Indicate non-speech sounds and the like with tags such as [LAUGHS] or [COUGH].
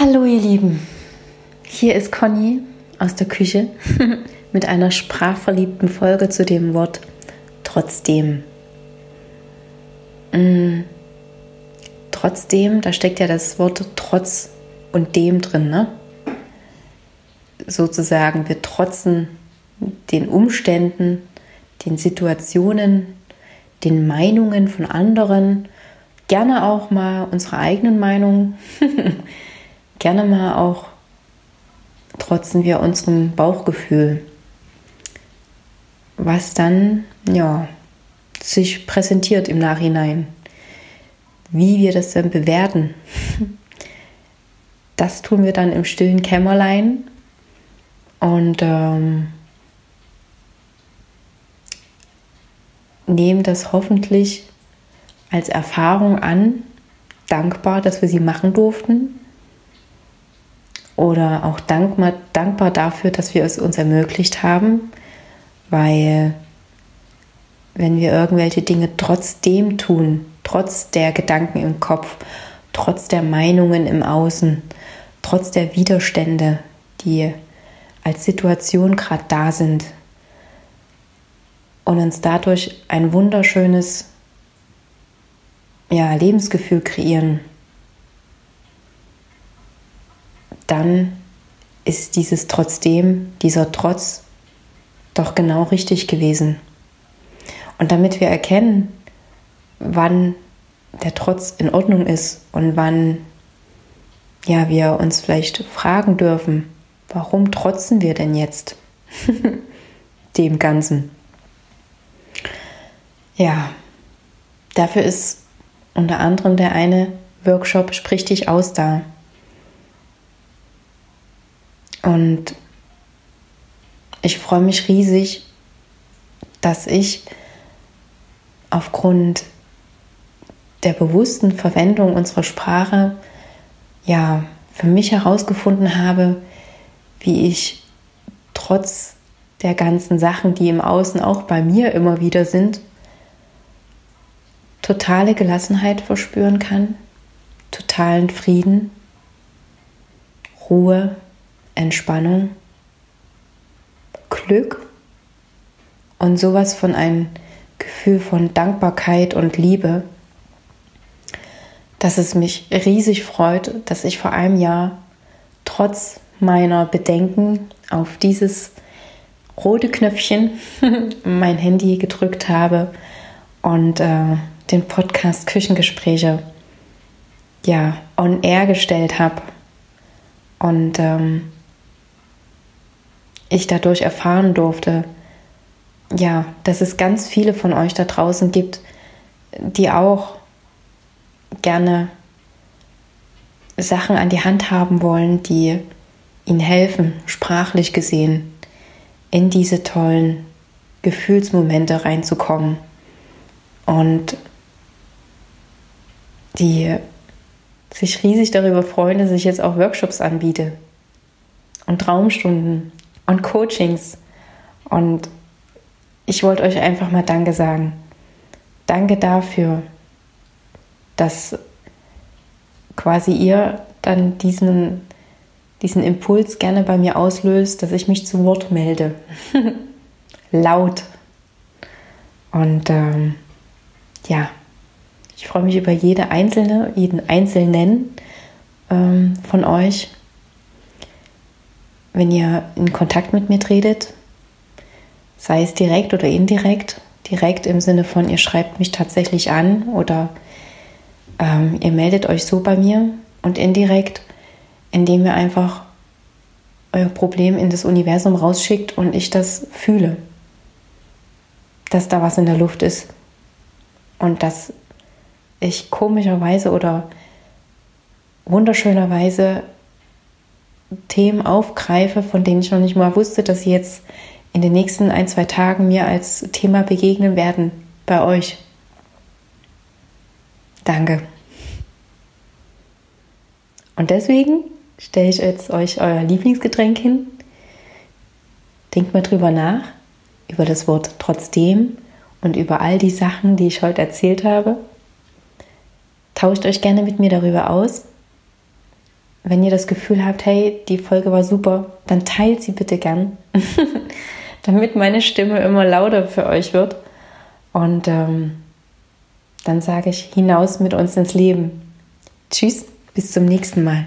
Hallo ihr Lieben, hier ist Conny aus der Küche [LAUGHS] mit einer sprachverliebten Folge zu dem Wort trotzdem. Mm. Trotzdem, da steckt ja das Wort trotz und dem drin, ne? Sozusagen, wir trotzen den Umständen, den Situationen, den Meinungen von anderen, gerne auch mal unsere eigenen Meinungen [LAUGHS] gerne mal auch trotzen wir unserem Bauchgefühl, was dann ja sich präsentiert im Nachhinein. Wie wir das dann bewerten, [LAUGHS] das tun wir dann im stillen Kämmerlein. Und ähm, nehmen das hoffentlich als Erfahrung an, dankbar, dass wir sie machen durften oder auch dankbar, dankbar dafür, dass wir es uns ermöglicht haben, weil wenn wir irgendwelche Dinge trotzdem tun, trotz der Gedanken im Kopf, trotz der Meinungen im Außen, trotz der Widerstände, die als Situation gerade da sind und uns dadurch ein wunderschönes ja, Lebensgefühl kreieren, dann ist dieses trotzdem, dieser Trotz doch genau richtig gewesen. Und damit wir erkennen, wann der Trotz in Ordnung ist und wann ja, wir uns vielleicht fragen dürfen, warum trotzen wir denn jetzt [LAUGHS] dem Ganzen? Ja, dafür ist unter anderem der eine Workshop Sprich dich aus da. Und ich freue mich riesig, dass ich aufgrund der bewussten Verwendung unserer Sprache ja für mich herausgefunden habe, wie ich trotz der ganzen Sachen, die im Außen auch bei mir immer wieder sind, totale Gelassenheit verspüren kann, totalen Frieden, Ruhe, Entspannung, Glück und sowas von einem Gefühl von Dankbarkeit und Liebe, dass es mich riesig freut, dass ich vor einem Jahr trotz meiner Bedenken auf dieses rote Knöpfchen [LAUGHS] mein Handy gedrückt habe und äh, den Podcast Küchengespräche ja on air gestellt habe. Und ähm, ich dadurch erfahren durfte, ja, dass es ganz viele von euch da draußen gibt, die auch gerne Sachen an die Hand haben wollen, die ihnen helfen, sprachlich gesehen, in diese tollen Gefühlsmomente reinzukommen. Und die sich riesig darüber freuen, dass ich jetzt auch Workshops anbiete und Traumstunden und Coachings. Und ich wollte euch einfach mal Danke sagen. Danke dafür, dass quasi ihr dann diesen, diesen Impuls gerne bei mir auslöst, dass ich mich zu Wort melde. [LAUGHS] Laut. Und ähm, ja, ich freue mich über jede einzelne, jeden einzelnen ähm, von euch wenn ihr in Kontakt mit mir tretet, sei es direkt oder indirekt, direkt im Sinne von, ihr schreibt mich tatsächlich an oder ähm, ihr meldet euch so bei mir und indirekt, indem ihr einfach euer Problem in das Universum rausschickt und ich das fühle, dass da was in der Luft ist und dass ich komischerweise oder wunderschönerweise Themen aufgreife, von denen ich noch nicht mal wusste, dass sie jetzt in den nächsten ein, zwei Tagen mir als Thema begegnen werden bei euch. Danke. Und deswegen stelle ich jetzt euch euer Lieblingsgetränk hin. Denkt mal drüber nach, über das Wort trotzdem und über all die Sachen, die ich heute erzählt habe. Tauscht euch gerne mit mir darüber aus wenn ihr das Gefühl habt, hey, die Folge war super, dann teilt sie bitte gern, [LAUGHS] damit meine Stimme immer lauter für euch wird. Und ähm, dann sage ich hinaus mit uns ins Leben. Tschüss, bis zum nächsten Mal.